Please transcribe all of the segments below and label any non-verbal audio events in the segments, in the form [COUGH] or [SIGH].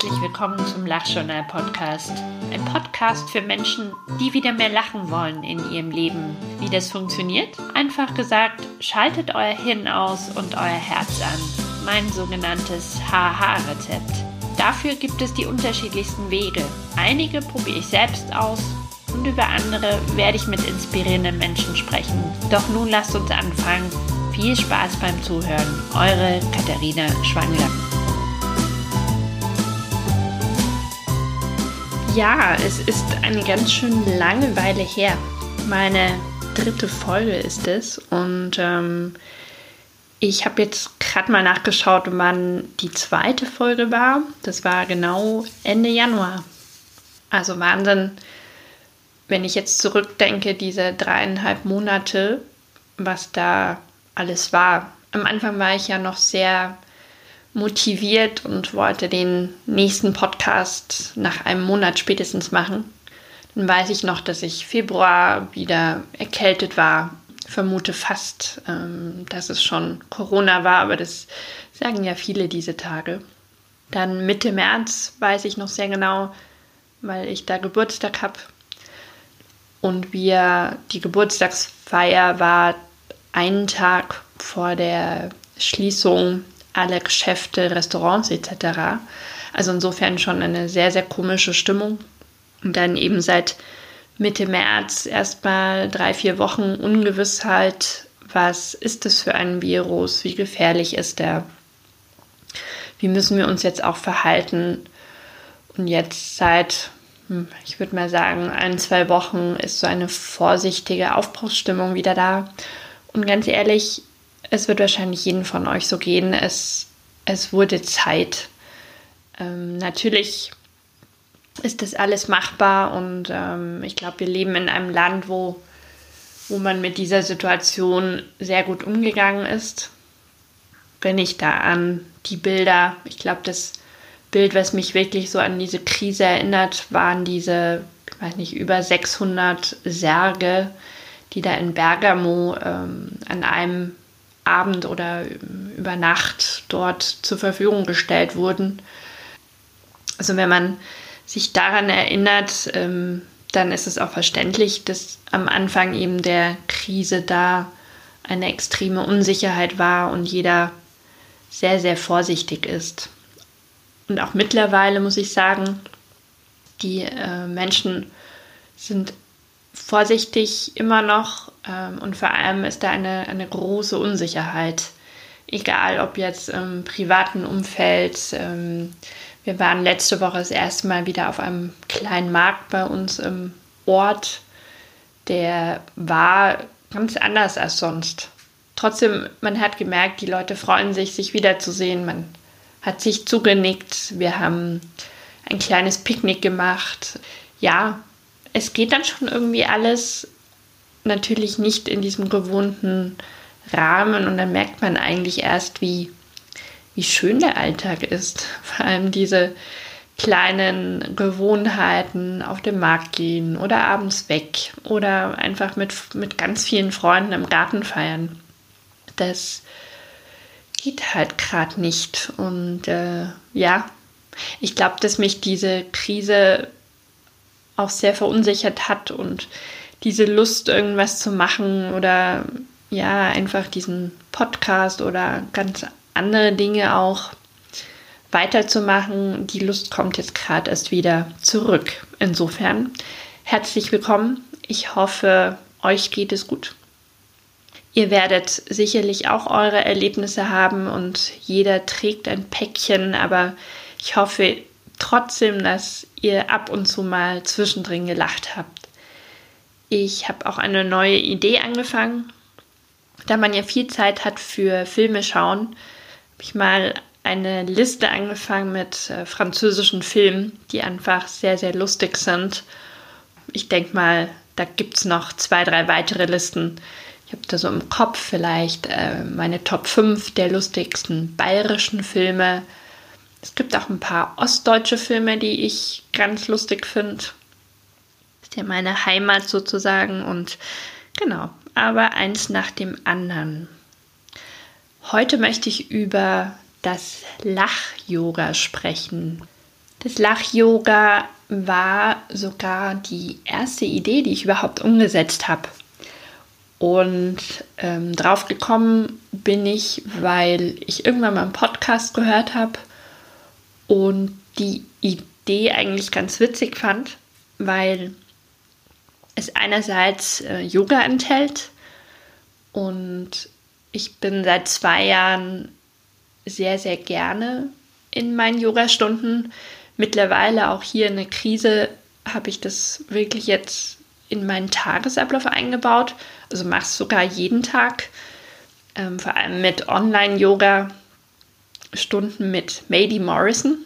herzlich willkommen zum Lachjournal Podcast. Ein Podcast für Menschen, die wieder mehr lachen wollen in ihrem Leben. Wie das funktioniert? Einfach gesagt, schaltet euer Hirn aus und euer Herz an. Mein sogenanntes HH-Rezept. Dafür gibt es die unterschiedlichsten Wege. Einige probiere ich selbst aus und über andere werde ich mit inspirierenden Menschen sprechen. Doch nun lasst uns anfangen. Viel Spaß beim Zuhören. Eure Katharina Schwangler. Ja, es ist eine ganz schön lange Weile her. Meine dritte Folge ist es und ähm, ich habe jetzt gerade mal nachgeschaut, wann die zweite Folge war. Das war genau Ende Januar. Also Wahnsinn, wenn ich jetzt zurückdenke, diese dreieinhalb Monate, was da alles war. Am Anfang war ich ja noch sehr motiviert und wollte den nächsten Podcast nach einem Monat spätestens machen. Dann weiß ich noch, dass ich Februar wieder erkältet war. Vermute fast, ähm, dass es schon Corona war, aber das sagen ja viele diese Tage. Dann Mitte März weiß ich noch sehr genau, weil ich da Geburtstag habe. Und wir, die Geburtstagsfeier war einen Tag vor der Schließung alle Geschäfte, Restaurants etc. Also insofern schon eine sehr, sehr komische Stimmung. Und dann eben seit Mitte März erstmal drei, vier Wochen Ungewissheit. Was ist das für ein Virus? Wie gefährlich ist der? Wie müssen wir uns jetzt auch verhalten? Und jetzt seit, hm, ich würde mal sagen, ein, zwei Wochen ist so eine vorsichtige Aufbruchsstimmung wieder da. Und ganz ehrlich, es wird wahrscheinlich jeden von euch so gehen. Es, es wurde Zeit. Ähm, natürlich ist das alles machbar und ähm, ich glaube, wir leben in einem Land, wo, wo man mit dieser Situation sehr gut umgegangen ist. Wenn ich da an die Bilder, ich glaube, das Bild, was mich wirklich so an diese Krise erinnert, waren diese, ich weiß nicht, über 600 Särge, die da in Bergamo ähm, an einem Abend oder über Nacht dort zur Verfügung gestellt wurden. Also wenn man sich daran erinnert, ähm, dann ist es auch verständlich, dass am Anfang eben der Krise da eine extreme Unsicherheit war und jeder sehr, sehr vorsichtig ist. Und auch mittlerweile muss ich sagen, die äh, Menschen sind vorsichtig immer noch ähm, und vor allem ist da eine, eine große Unsicherheit. Egal ob jetzt im privaten Umfeld. Ähm, wir waren letzte Woche das erste Mal wieder auf einem kleinen Markt bei uns im Ort. Der war ganz anders als sonst. Trotzdem, man hat gemerkt, die Leute freuen sich, sich wiederzusehen. Man hat sich zugenickt. Wir haben ein kleines Picknick gemacht. Ja, es geht dann schon irgendwie alles natürlich nicht in diesem gewohnten Rahmen und dann merkt man eigentlich erst, wie, wie schön der Alltag ist. [LAUGHS] Vor allem diese kleinen Gewohnheiten auf dem Markt gehen oder abends weg oder einfach mit, mit ganz vielen Freunden im Garten feiern. Das geht halt gerade nicht. Und äh, ja, ich glaube, dass mich diese Krise auch sehr verunsichert hat und diese Lust, irgendwas zu machen oder ja, einfach diesen Podcast oder ganz andere Dinge auch weiterzumachen. Die Lust kommt jetzt gerade erst wieder zurück. Insofern herzlich willkommen. Ich hoffe, euch geht es gut. Ihr werdet sicherlich auch eure Erlebnisse haben und jeder trägt ein Päckchen, aber ich hoffe, trotzdem, dass ihr ab und zu mal zwischendrin gelacht habt. Ich habe auch eine neue Idee angefangen. Da man ja viel Zeit hat für Filme schauen, habe ich mal eine Liste angefangen mit äh, französischen Filmen, die einfach sehr, sehr lustig sind. Ich denke mal, da gibt es noch zwei, drei weitere Listen. Ich habe da so im Kopf vielleicht äh, meine Top 5 der lustigsten bayerischen Filme, es gibt auch ein paar ostdeutsche Filme, die ich ganz lustig finde. Ist ja meine Heimat sozusagen und genau, aber eins nach dem anderen. Heute möchte ich über das Lach-Yoga sprechen. Das Lach-Yoga war sogar die erste Idee, die ich überhaupt umgesetzt habe. Und ähm, drauf gekommen bin ich, weil ich irgendwann mal einen Podcast gehört habe und die Idee eigentlich ganz witzig fand, weil es einerseits äh, Yoga enthält und ich bin seit zwei Jahren sehr, sehr gerne in meinen Yoga-Stunden. Mittlerweile auch hier in der Krise habe ich das wirklich jetzt in meinen Tagesablauf eingebaut. Also mache es sogar jeden Tag. Ähm, vor allem mit Online-Yoga-Stunden mit Mady Morrison.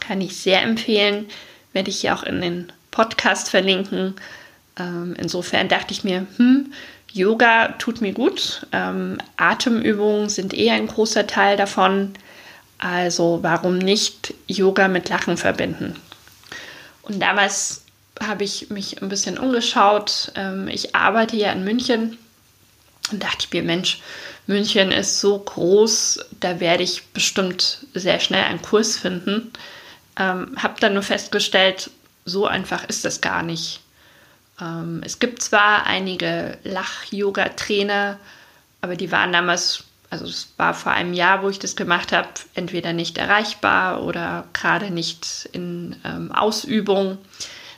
Kann ich sehr empfehlen. Werde ich hier auch in den Podcast verlinken. Ähm, insofern dachte ich mir, hm, Yoga tut mir gut. Ähm, Atemübungen sind eher ein großer Teil davon. Also warum nicht Yoga mit Lachen verbinden? Und damals habe ich mich ein bisschen umgeschaut. Ähm, ich arbeite ja in München und dachte ich mir, Mensch, München ist so groß, da werde ich bestimmt sehr schnell einen Kurs finden. Ähm, habe dann nur festgestellt, so einfach ist das gar nicht. Ähm, es gibt zwar einige Lach-Yoga-Trainer, aber die waren damals, also es war vor einem Jahr, wo ich das gemacht habe, entweder nicht erreichbar oder gerade nicht in ähm, Ausübung.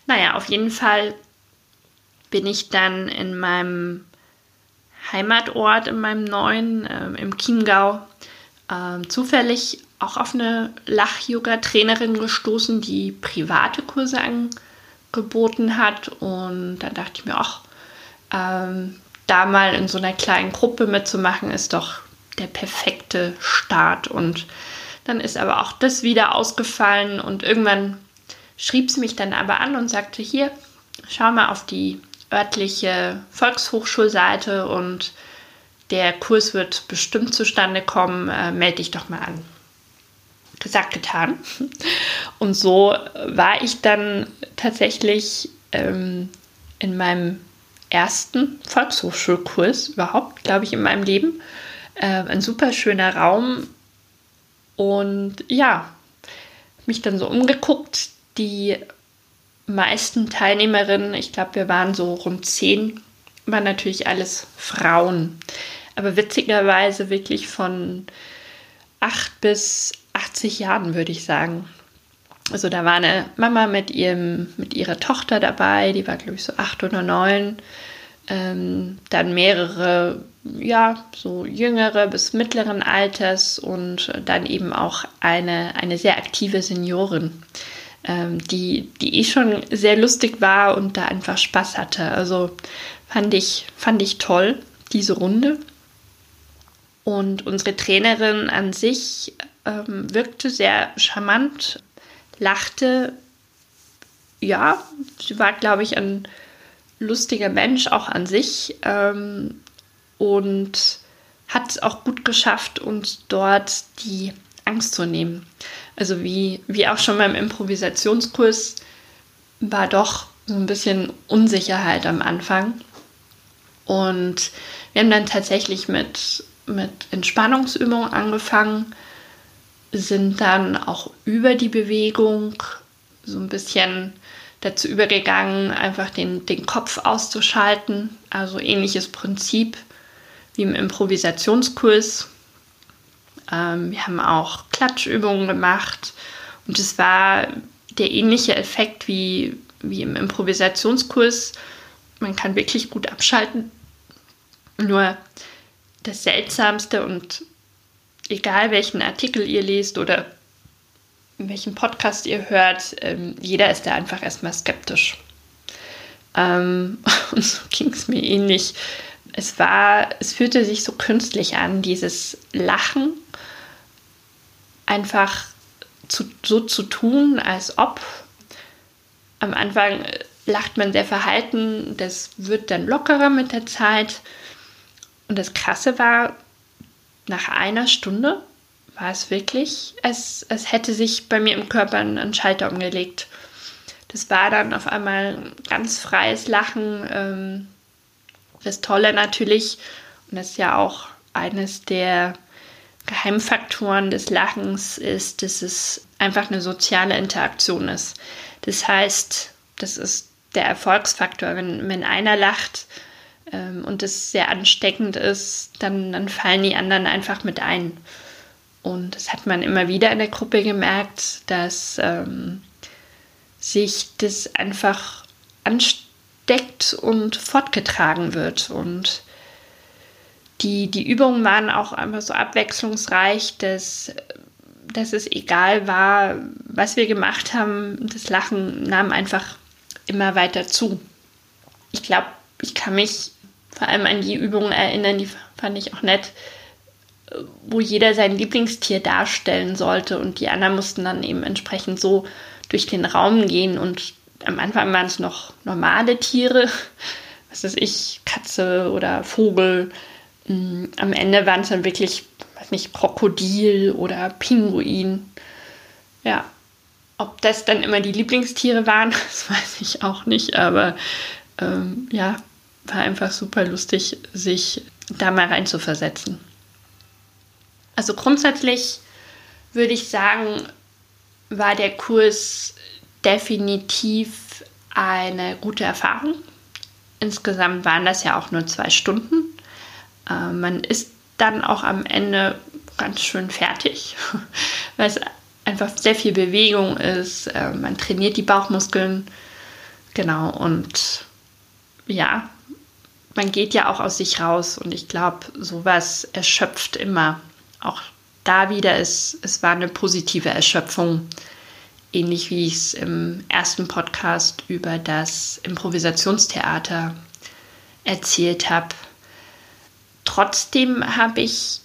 Naja, auf jeden Fall bin ich dann in meinem Heimatort, in meinem neuen, ähm, im Chiemgau, ähm, zufällig auch auf eine Lach-Yoga-Trainerin gestoßen, die private Kurse angeboten geboten hat. Und dann dachte ich mir, ach, ähm, da mal in so einer kleinen Gruppe mitzumachen, ist doch der perfekte Start. Und dann ist aber auch das wieder ausgefallen und irgendwann schrieb sie mich dann aber an und sagte, hier, schau mal auf die örtliche Volkshochschulseite und der Kurs wird bestimmt zustande kommen, äh, melde dich doch mal an gesagt, getan. [LAUGHS] Und so war ich dann tatsächlich ähm, in meinem ersten Volkshochschulkurs überhaupt, glaube ich, in meinem Leben. Äh, ein super schöner Raum. Und ja, mich dann so umgeguckt. Die meisten Teilnehmerinnen, ich glaube, wir waren so rund zehn, waren natürlich alles Frauen. Aber witzigerweise wirklich von acht bis 80 Jahren, würde ich sagen. Also da war eine Mama mit, ihrem, mit ihrer Tochter dabei, die war, glaube ich, so acht oder neun. Ähm, dann mehrere, ja, so jüngere bis mittleren Alters und dann eben auch eine, eine sehr aktive Seniorin, die, die eh schon sehr lustig war und da einfach Spaß hatte. Also fand ich, fand ich toll, diese Runde. Und unsere Trainerin an sich ähm, wirkte sehr charmant, lachte. Ja, sie war, glaube ich, ein lustiger Mensch auch an sich ähm, und hat es auch gut geschafft, uns dort die Angst zu nehmen. Also wie, wie auch schon beim Improvisationskurs war doch so ein bisschen Unsicherheit am Anfang. Und wir haben dann tatsächlich mit, mit Entspannungsübungen angefangen sind dann auch über die Bewegung so ein bisschen dazu übergegangen, einfach den, den Kopf auszuschalten. Also ähnliches Prinzip wie im Improvisationskurs. Ähm, wir haben auch Klatschübungen gemacht und es war der ähnliche Effekt wie, wie im Improvisationskurs. Man kann wirklich gut abschalten. Nur das Seltsamste und egal welchen Artikel ihr lest oder welchen Podcast ihr hört, ähm, jeder ist da einfach erstmal skeptisch. Ähm, [LAUGHS] und so ging es mir ähnlich. Es war, es fühlte sich so künstlich an, dieses Lachen einfach zu, so zu tun, als ob am Anfang lacht man sehr verhalten, das wird dann lockerer mit der Zeit. Und das Krasse war, nach einer Stunde war es wirklich, als, als hätte sich bei mir im Körper ein, ein Schalter umgelegt. Das war dann auf einmal ganz freies Lachen. Ähm, das Tolle natürlich, und das ist ja auch eines der Geheimfaktoren des Lachens ist, dass es einfach eine soziale Interaktion ist. Das heißt, das ist der Erfolgsfaktor. Wenn, wenn einer lacht ähm, und es sehr ansteckend ist, dann, dann fallen die anderen einfach mit ein. Und das hat man immer wieder in der Gruppe gemerkt, dass ähm, sich das einfach ansteckt und fortgetragen wird. Und die, die Übungen waren auch einfach so abwechslungsreich, dass, dass es egal war, was wir gemacht haben, das Lachen nahm einfach immer weiter zu. Ich glaube, ich kann mich vor allem an die Übungen erinnern, die fand ich auch nett, wo jeder sein Lieblingstier darstellen sollte und die anderen mussten dann eben entsprechend so durch den Raum gehen und am Anfang waren es noch normale Tiere, was weiß ich, Katze oder Vogel. Mm, am Ende waren es dann wirklich, weiß nicht, Krokodil oder Pinguin. Ja, ob das dann immer die Lieblingstiere waren, [LAUGHS] das weiß ich auch nicht, aber ähm, ja, war einfach super lustig, sich da mal reinzuversetzen. Also grundsätzlich würde ich sagen, war der Kurs definitiv eine gute Erfahrung. Insgesamt waren das ja auch nur zwei Stunden. Äh, man ist dann auch am Ende ganz schön fertig, [LAUGHS] weil es einfach sehr viel Bewegung ist. Äh, man trainiert die Bauchmuskeln. Genau, und ja, man geht ja auch aus sich raus und ich glaube, sowas erschöpft immer. Auch da wieder ist, es war eine positive Erschöpfung, ähnlich wie ich es im ersten Podcast über das Improvisationstheater erzählt habe. Trotzdem habe ich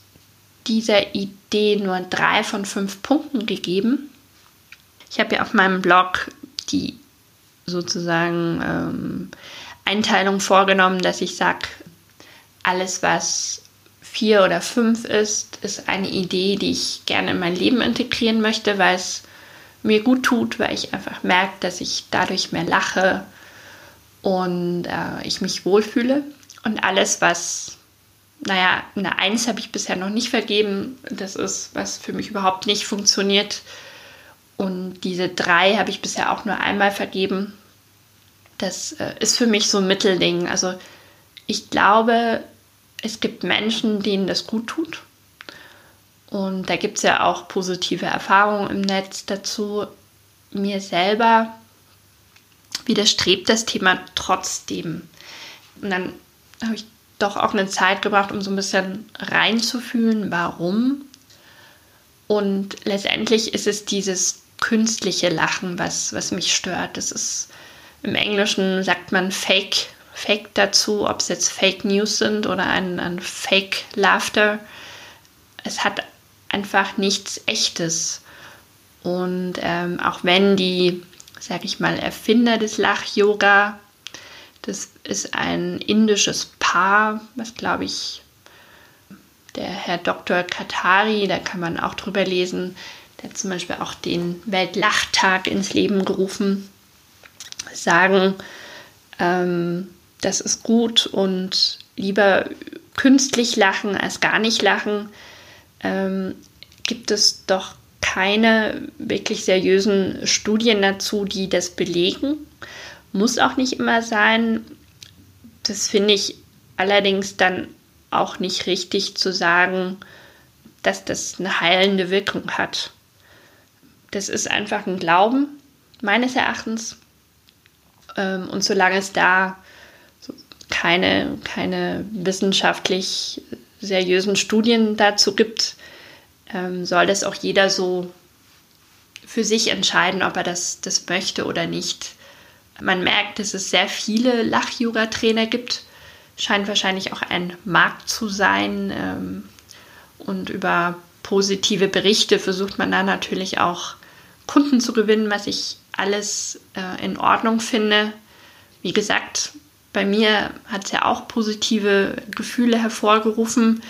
dieser Idee nur drei von fünf Punkten gegeben. Ich habe ja auf meinem Blog die sozusagen ähm, Einteilung vorgenommen, dass ich sage, alles, was vier oder fünf ist, ist eine Idee, die ich gerne in mein Leben integrieren möchte, weil es mir gut tut, weil ich einfach merke, dass ich dadurch mehr lache und äh, ich mich wohlfühle. Und alles, was, naja, eine Eins habe ich bisher noch nicht vergeben. Das ist, was für mich überhaupt nicht funktioniert. Und diese drei habe ich bisher auch nur einmal vergeben. Das äh, ist für mich so ein Mittelding. Also ich glaube, es gibt Menschen, denen das gut tut. Und da gibt es ja auch positive Erfahrungen im Netz dazu. Mir selber widerstrebt das Thema trotzdem. Und dann habe ich doch auch eine Zeit gebraucht, um so ein bisschen reinzufühlen, warum. Und letztendlich ist es dieses künstliche Lachen, was, was mich stört. Das ist im Englischen sagt man Fake Fake dazu, ob es jetzt Fake News sind oder ein, ein Fake Laughter. Es hat einfach nichts Echtes. Und ähm, auch wenn die, sag ich mal, Erfinder des Lach-Yoga, das ist ein indisches Paar, was glaube ich, der Herr Dr. Katari, da kann man auch drüber lesen, der hat zum Beispiel auch den Weltlachtag ins Leben gerufen, sagen, ähm, das ist gut und lieber künstlich lachen als gar nicht lachen, ähm, gibt es doch keine wirklich seriösen Studien dazu, die das belegen. Muss auch nicht immer sein. Das finde ich allerdings dann auch nicht richtig zu sagen, dass das eine heilende Wirkung hat. Das ist einfach ein Glauben, meines Erachtens. Ähm, und solange es da keine, keine wissenschaftlich seriösen Studien dazu gibt, ähm, soll das auch jeder so für sich entscheiden, ob er das, das möchte oder nicht. Man merkt, dass es sehr viele Lach-Yoga-Trainer gibt. Scheint wahrscheinlich auch ein Markt zu sein. Ähm, und über positive Berichte versucht man da natürlich auch Kunden zu gewinnen, was ich alles äh, in Ordnung finde. Wie gesagt, bei mir hat es ja auch positive Gefühle hervorgerufen.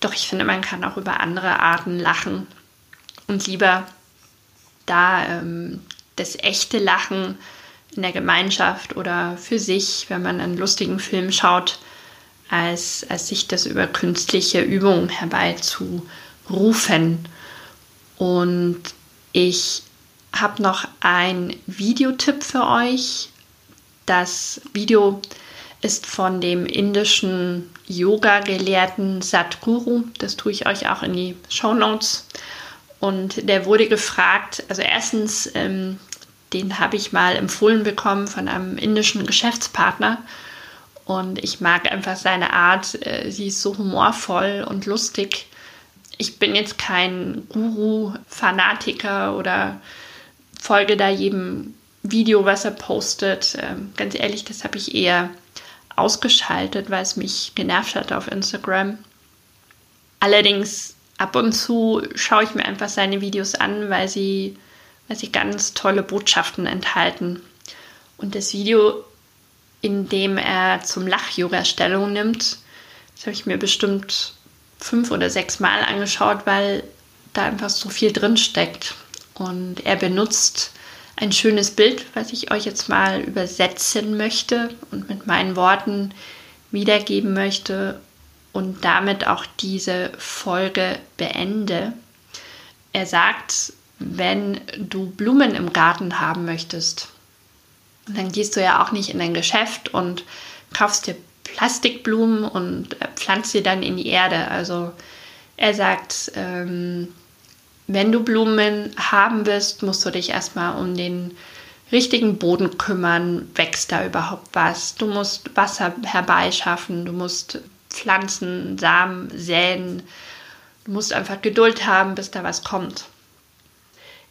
Doch ich finde, man kann auch über andere Arten lachen und lieber da ähm, das echte Lachen in der Gemeinschaft oder für sich, wenn man einen lustigen Film schaut, als, als sich das über künstliche Übungen herbei zu rufen. Und ich habe noch einen Videotipp für euch. Das Video ist von dem indischen Yoga-Gelehrten Satguru. Das tue ich euch auch in die Show Notes. Und der wurde gefragt, also erstens, ähm, den habe ich mal empfohlen bekommen von einem indischen Geschäftspartner. Und ich mag einfach seine Art. Äh, sie ist so humorvoll und lustig. Ich bin jetzt kein Guru-Fanatiker oder folge da jedem Video, was er postet. Ähm, ganz ehrlich, das habe ich eher ausgeschaltet, weil es mich genervt hat auf Instagram. Allerdings ab und zu schaue ich mir einfach seine Videos an, weil sie, weil sie ganz tolle Botschaften enthalten. Und das Video, in dem er zum Lach-Yoga Stellung nimmt, das habe ich mir bestimmt fünf oder sechs Mal angeschaut, weil da einfach so viel drin steckt. Und er benutzt ein schönes Bild, was ich euch jetzt mal übersetzen möchte und mit meinen Worten wiedergeben möchte und damit auch diese Folge beende. Er sagt, wenn du Blumen im Garten haben möchtest, dann gehst du ja auch nicht in ein Geschäft und kaufst dir Plastikblumen und pflanzt sie dann in die Erde. Also er sagt, ähm, wenn du Blumen haben willst, musst du dich erstmal um den richtigen Boden kümmern. Wächst da überhaupt was? Du musst Wasser herbeischaffen, du musst Pflanzen, Samen säen. Du musst einfach Geduld haben, bis da was kommt.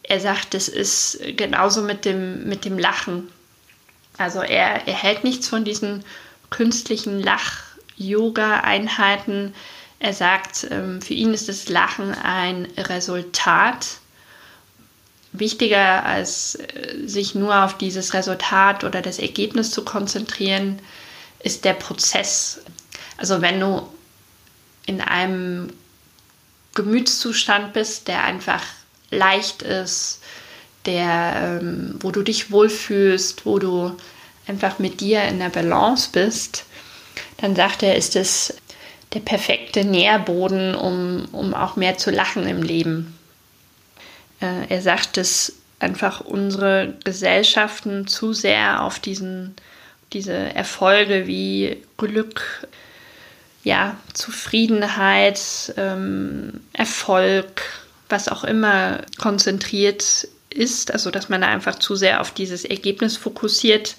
Er sagt, es ist genauso mit dem, mit dem Lachen. Also er, er hält nichts von diesen künstlichen Lach-Yoga-Einheiten, er sagt, ähm, für ihn ist das Lachen ein Resultat. Wichtiger als äh, sich nur auf dieses Resultat oder das Ergebnis zu konzentrieren, ist der Prozess. Also wenn du in einem Gemütszustand bist, der einfach leicht ist, der, ähm, wo du dich wohlfühlst, wo du einfach mit dir in der Balance bist, dann sagt er, ist es der perfekte Nährboden, um, um auch mehr zu lachen im Leben. Äh, er sagt, dass einfach unsere Gesellschaften zu sehr auf diesen, diese Erfolge wie Glück, ja, Zufriedenheit, ähm, Erfolg, was auch immer konzentriert ist, also dass man da einfach zu sehr auf dieses Ergebnis fokussiert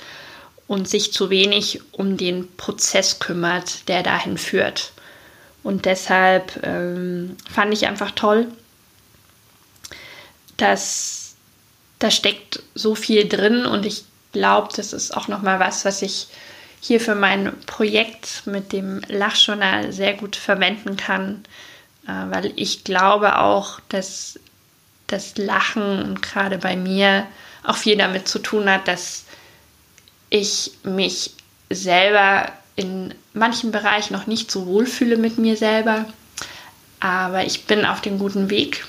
und sich zu wenig um den Prozess kümmert, der dahin führt. Und deshalb ähm, fand ich einfach toll, dass da steckt so viel drin und ich glaube, das ist auch noch mal was, was ich hier für mein Projekt mit dem Lachjournal sehr gut verwenden kann, äh, weil ich glaube auch, dass das Lachen gerade bei mir auch viel damit zu tun hat, dass ich mich selber in manchen Bereichen noch nicht so wohl fühle mit mir selber. Aber ich bin auf dem guten Weg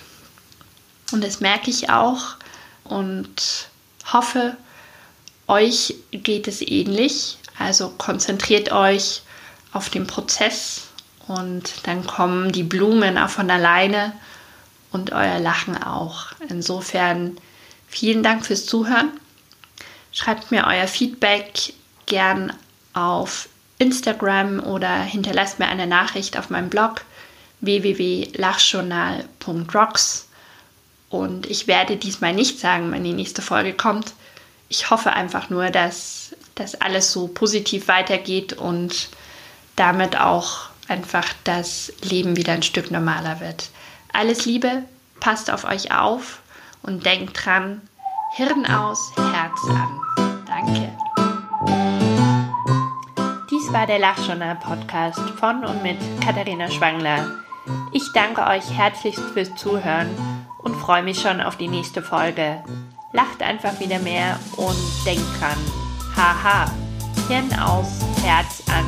und das merke ich auch und hoffe, euch geht es ähnlich. Also konzentriert euch auf den Prozess und dann kommen die Blumen auch von alleine und euer Lachen auch. Insofern vielen Dank fürs Zuhören. Schreibt mir euer Feedback gern auf Instagram oder hinterlasst mir eine Nachricht auf meinem Blog www.lachjournal.rocks. Und ich werde diesmal nicht sagen, wann die nächste Folge kommt. Ich hoffe einfach nur, dass das alles so positiv weitergeht und damit auch einfach das Leben wieder ein Stück normaler wird. Alles Liebe, passt auf euch auf und denkt dran, Hirn aus, Herz an. Danke war der Lachjournal Podcast von und mit Katharina Schwangler. Ich danke euch herzlichst fürs Zuhören und freue mich schon auf die nächste Folge. Lacht einfach wieder mehr und denkt dran. Haha. Hirn aus, Herz an.